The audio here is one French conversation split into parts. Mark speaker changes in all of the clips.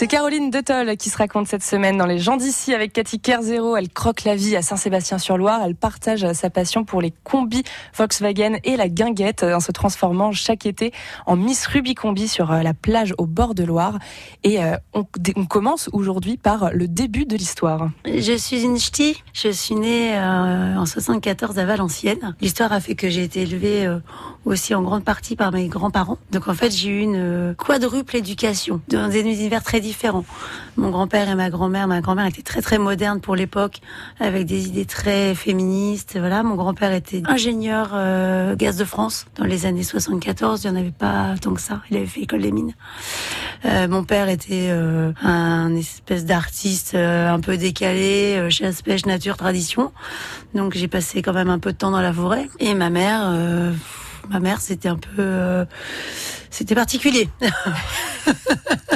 Speaker 1: C'est Caroline Detol qui se raconte cette semaine dans Les gens d'ici avec Cathy Kerzero. Elle croque la vie à Saint-Sébastien-sur-Loire. Elle partage sa passion pour les combis Volkswagen et la guinguette en se transformant chaque été en Miss Rubicombi sur euh, la plage au bord de Loire. Et euh, on, commence aujourd'hui par le début de l'histoire.
Speaker 2: Je suis une ch'ti. Je suis née euh, en 74 à Valenciennes. L'histoire a fait que j'ai été élevée aussi en grande partie par mes grands-parents. Donc en fait, j'ai eu une quadruple éducation dans des univers très différents. Mon grand-père et ma grand-mère, ma grand-mère était très très moderne pour l'époque, avec des idées très féministes. Voilà, mon grand-père était ingénieur euh, gaz de France dans les années 74. Il n'y en avait pas tant que ça. Il avait fait école des mines. Euh, mon père était euh, un espèce d'artiste euh, un peu décalé, chasse, pêche, nature, tradition. Donc j'ai passé quand même un peu de temps dans la forêt. Et ma mère, ma mère, c'était un peu, c'était particulier.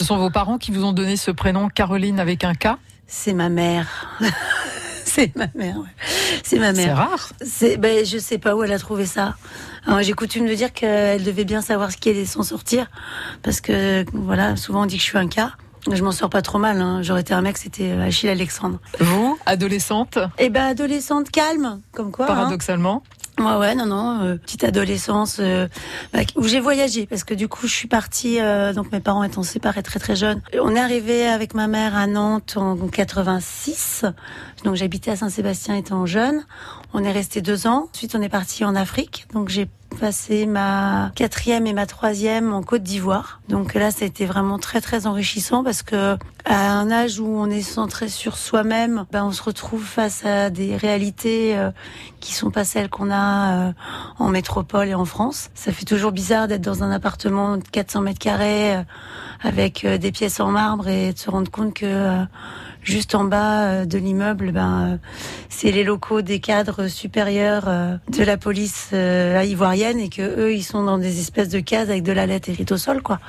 Speaker 3: Ce sont vos parents qui vous ont donné ce prénom Caroline avec un K
Speaker 2: C'est ma mère. c'est ma mère. C'est ma mère.
Speaker 3: C'est rare.
Speaker 2: C'est ben je sais pas où elle a trouvé ça. J'ai coutume de dire qu'elle devait bien savoir ce qui allait s'en sortir parce que voilà, souvent on dit que je suis un cas. Je m'en sors pas trop mal. Hein. J'aurais été un mec, c'était Achille Alexandre.
Speaker 3: Vous, adolescente
Speaker 2: Eh ben, adolescente calme, comme quoi.
Speaker 3: Hein.
Speaker 2: Ouais, ouais, non, non, euh, petite adolescence euh, bah, où j'ai voyagé parce que du coup je suis partie, euh, donc mes parents étant séparés très très jeunes. On est arrivé avec ma mère à Nantes en 86, donc j'habitais à Saint-Sébastien étant jeune. On est resté deux ans. Ensuite on est parti en Afrique, donc j'ai passé ma quatrième et ma troisième en Côte d'Ivoire. Donc là, c'était vraiment très très enrichissant parce que à un âge où on est centré sur soi-même, ben on se retrouve face à des réalités euh, qui sont pas celles qu'on a euh, en métropole et en France. Ça fait toujours bizarre d'être dans un appartement de 400 mètres carrés euh, avec des pièces en marbre et de se rendre compte que juste en bas euh, de l'immeuble, ben, euh, c'est les locaux des cadres supérieurs euh, de la police ivoirienne et que eux, ils sont dans des espèces de cases avec de la lettre écrite au sol, quoi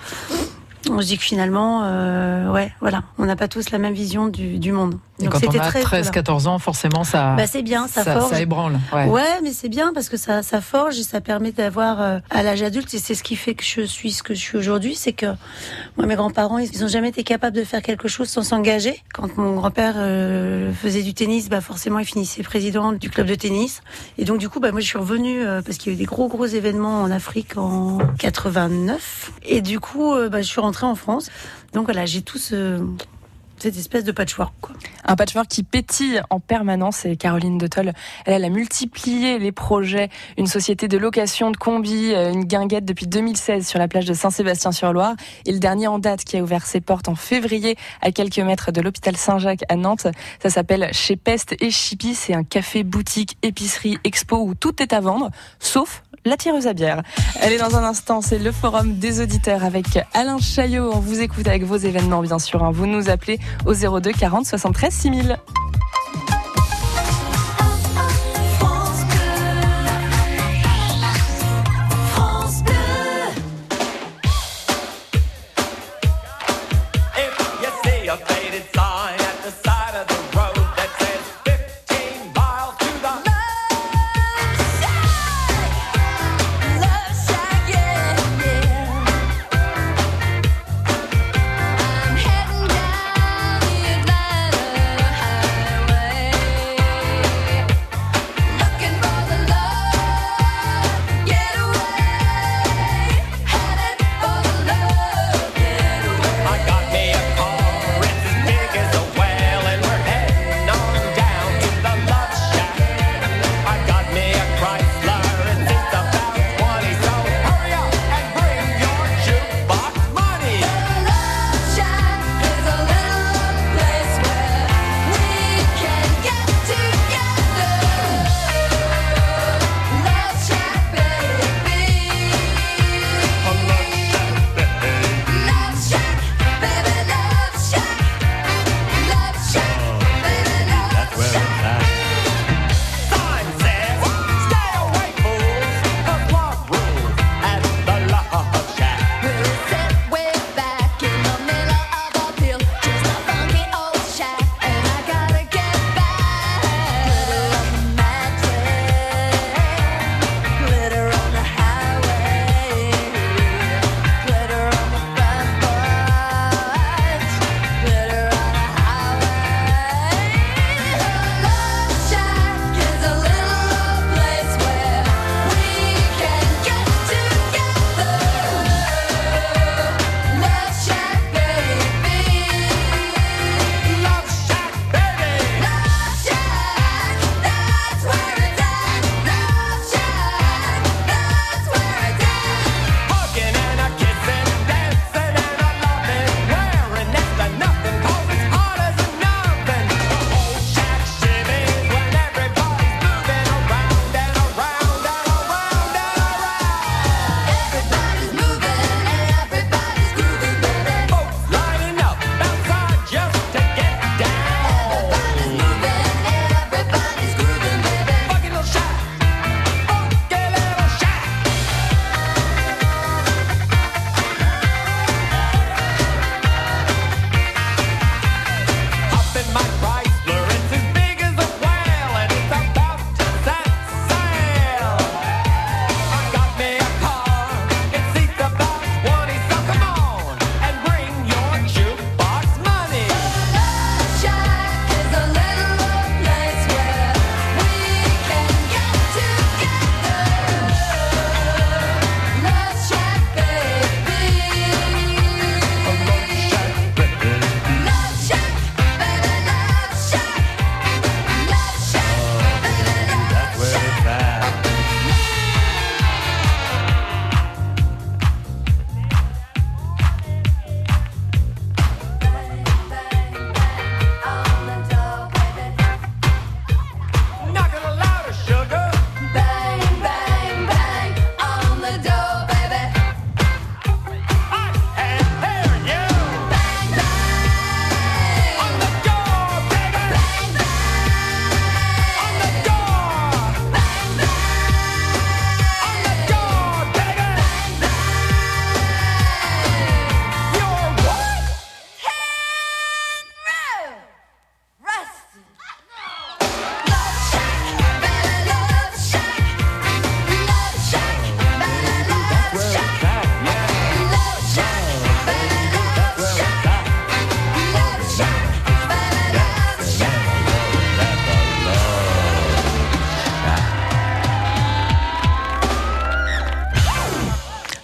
Speaker 2: on se dit que finalement, euh, ouais, voilà, on n'a pas tous la même vision du, du monde.
Speaker 3: Et Donc quand on a 13-14 ans, forcément, ça,
Speaker 2: bah, c'est bien, ça, forge.
Speaker 3: ça ébranle.
Speaker 2: Ouais, ouais mais c'est bien parce que ça, ça forge et ça permet d'avoir euh, à l'âge adulte et c'est ce qui fait que je suis ce que je suis aujourd'hui, c'est que moi, mes grands-parents, ils ont jamais été capables de faire quelque chose sans s'engager. Quand mon grand-père euh, faisait du tennis, bah forcément, il finissait président du club de tennis. Et donc du coup, bah moi, je suis revenue parce qu'il y a eu des gros gros événements en Afrique en 89. Et du coup, bah, je suis rentrée en France. Donc voilà, j'ai tout ce, cette espèce de patchwork. Quoi.
Speaker 1: Un patchwork qui pétille en permanence. Et Caroline de Toll, elle, a multiplié les projets. Une société de location de combi, euh, une guinguette depuis 2016 sur la plage de Saint-Sébastien-sur-Loire. Et le dernier en date qui a ouvert ses portes en février à quelques mètres de l'hôpital Saint-Jacques à Nantes. Ça s'appelle Chez Peste et Chippy. C'est un café, boutique, épicerie, expo où tout est à vendre, sauf la tireuse à bière. Elle est dans un instant, c'est le forum des auditeurs avec Alain Chaillot. On vous écoute avec vos événements, bien sûr. Hein. Vous nous appelez au 02 40 73 6000.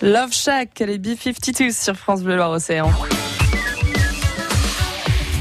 Speaker 1: Love Shack, les B-52 sur France Bleu Loire-Océan.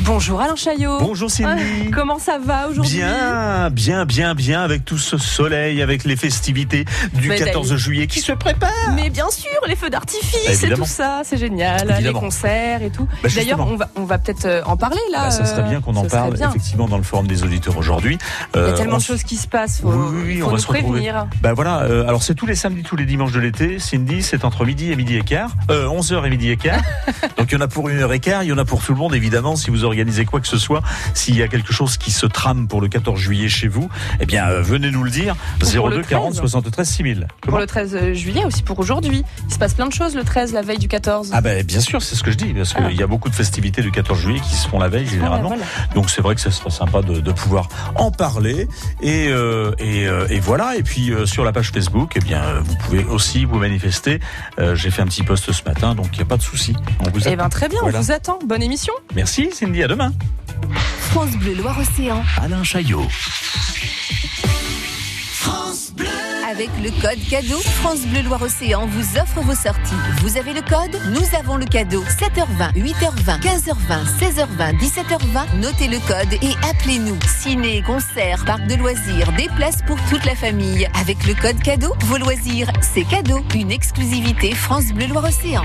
Speaker 1: Bonjour Alain Chaillot.
Speaker 4: Bonjour Cindy.
Speaker 1: Comment ça va aujourd'hui
Speaker 4: Bien, bien, bien, bien, avec tout ce soleil, avec les festivités du 14 juillet qui se préparent.
Speaker 1: Mais bien sûr, les feux d'artifice et tout ça, c'est génial, les concerts et tout. Bah, D'ailleurs, on va, on va peut-être euh, en parler là.
Speaker 4: Bah, ça serait bien qu'on en parle effectivement dans le forum des auditeurs aujourd'hui.
Speaker 1: Il y a euh, tellement de choses qui se passent, faut, oui, faut on va se prévenir.
Speaker 4: Bah voilà, euh, alors c'est tous les samedis, tous les dimanches de l'été. Cindy, c'est entre midi et midi et quart, 11h et midi et quart. Donc il y en a pour une heure et quart, il y en a pour tout le monde évidemment si vous auriez organiser quoi que ce soit, s'il y a quelque chose qui se trame pour le 14 juillet chez vous, eh bien, euh, venez nous le dire. 02 40 73 6000.
Speaker 1: Pour le 13 euh, juillet aussi, pour aujourd'hui. Il se passe plein de choses le 13, la veille du 14.
Speaker 4: Ah ben, bien sûr, c'est ce que je dis, parce qu'il ah. y a beaucoup de festivités du 14 juillet qui se font la veille généralement. Donc c'est vrai que ce serait sympa de, pouvoir en parler. Et, euh, et, voilà. Et puis sur la page Facebook, eh bien, vous pouvez aussi vous manifester. J'ai fait un petit post ce matin, donc il n'y a pas de souci.
Speaker 1: On vous eh ben, très bien, on vous attend. Bonne émission.
Speaker 4: Merci Cindy, à demain.
Speaker 5: France Bleu Loire-Océan.
Speaker 4: Alain Chaillot.
Speaker 5: France Bleu. Avec le code cadeau, France Bleu Loire-Océan vous offre vos sorties. Vous avez le code Nous avons le cadeau. 7h20, 8h20, 15h20, 16h20, 17h20. Notez le code et appelez-nous. Ciné, concert, parc de loisirs, des places pour toute la famille. Avec le code cadeau, vos loisirs, c'est cadeau. Une exclusivité France Bleu Loire-Océan.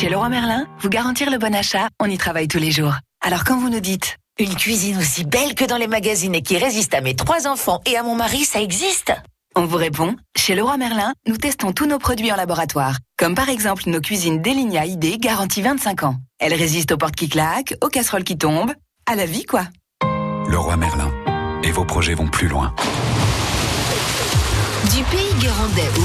Speaker 6: Chez Leroy Merlin, vous garantir le bon achat, on y travaille tous les jours. Alors quand vous nous dites une cuisine aussi belle que dans les magazines et qui résiste à mes trois enfants et à mon mari, ça existe? On vous répond, chez Leroy Merlin, nous testons tous nos produits en laboratoire, comme par exemple nos cuisines Deligna ID garantie 25 ans. Elles résistent aux portes qui claquent, aux casseroles qui tombent, à la vie quoi.
Speaker 7: Leroy Merlin. Et vos projets vont plus loin.
Speaker 5: Du pays guérandais au